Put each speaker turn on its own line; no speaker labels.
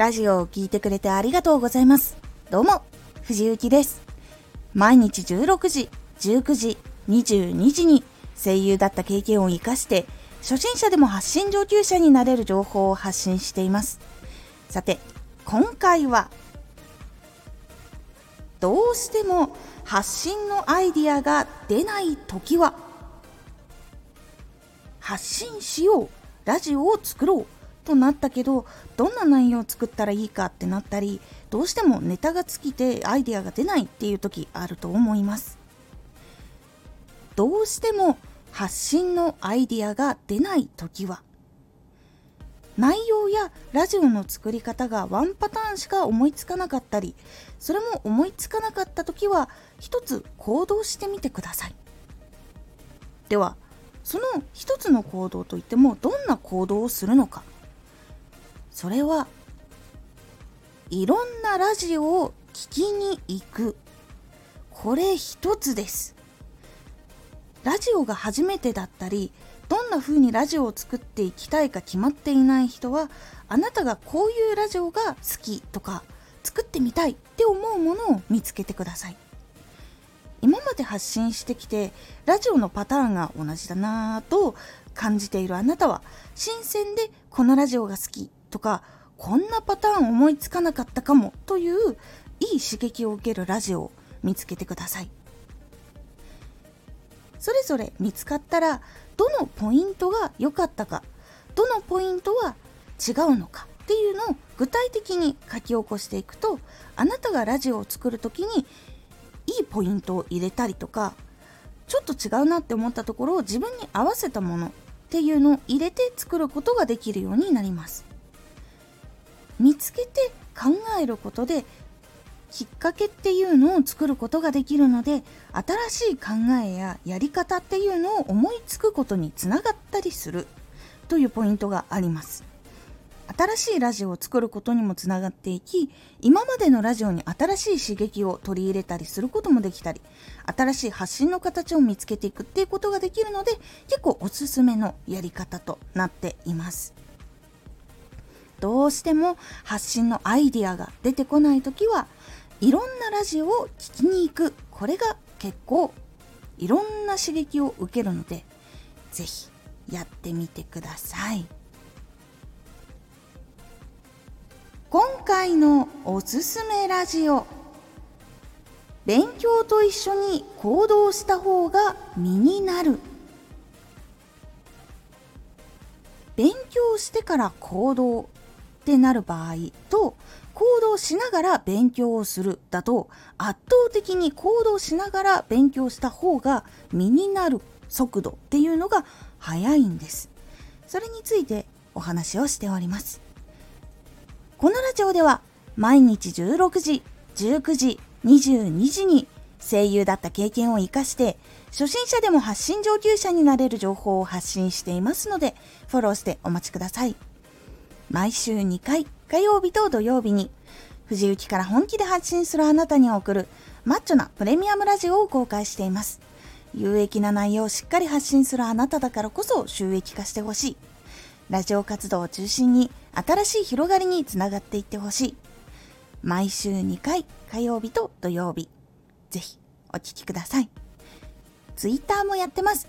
ラジオを聴いてくれてありがとうございます。どうも、藤幸です。毎日16時、19時、22時に声優だった経験を活かして、初心者でも発信上級者になれる情報を発信しています。さて、今回は、どうしても発信のアイディアが出ないときは、発信しよう、ラジオを作ろうとなったけどどんな内容を作ったらいいかってなったりどうしてもネタが尽きてアイデアが出ないっていう時あると思います。どうしても発信のアイデアが出ない時は内容やラジオの作り方がワンパターンしか思いつかなかったりそれも思いつかなかった時は一つ行動してみてください。ではその一つの行動といってもどんな行動をするのか。それはいろんなラジオを聞きに行く。これ一つです。ラジオが初めてだったりどんな風にラジオを作っていきたいか決まっていない人はあなたがこういうラジオが好きとか作ってみたいって思うものを見つけてください。今まで発信してきてラジオのパターンが同じだなぁと感じているあなたは新鮮でこのラジオが好きとかこんなパターン思いつかなかったかもといういい刺激を受けるラジオを見つけてください。それぞれ見つかったらどのポイントが良かったかどのポイントは違うのかっていうのを具体的に書き起こしていくとあなたがラジオを作る時にいいポイントを入れたりとかちょっと違うなって思ったところを自分に合わせたものっていうのを入れて作ることができるようになります。見つけて考えることできっかけっていうのを作ることができるので新しい考えややり方っていうのを思いつくことにつながったりする。というポイントがあります。新しいラジオを作ることにもつながっていき今までのラジオに新しい刺激を取り入れたりすることもできたり新しい発信の形を見つけていくっていうことができるので結構おすすめのやり方となっています。どうしても発信のアイディアが出てこない時はいろんなラジオを聞きに行く。これが結構いろんな刺激を受けるので是非やってみてください。今回のおすすめラジオ。勉強と一緒に行動した方が身になる。勉強してから行動。ってなる場合と行動しながら勉強をするだと圧倒的に行動しながら勉強した方が身になる速度っていうのが速いんですそれについてお話をしておりますこのラジオでは毎日16時19時22時に声優だった経験を活かして初心者でも発信上級者になれる情報を発信していますのでフォローしてお待ちください。毎週2回、火曜日と土曜日に、藤雪から本気で発信するあなたに送る、マッチョなプレミアムラジオを公開しています。有益な内容をしっかり発信するあなただからこそ収益化してほしい。ラジオ活動を中心に新しい広がりにつながっていってほしい。毎週2回、火曜日と土曜日。ぜひ、お聴きください。ツイッターもやってます。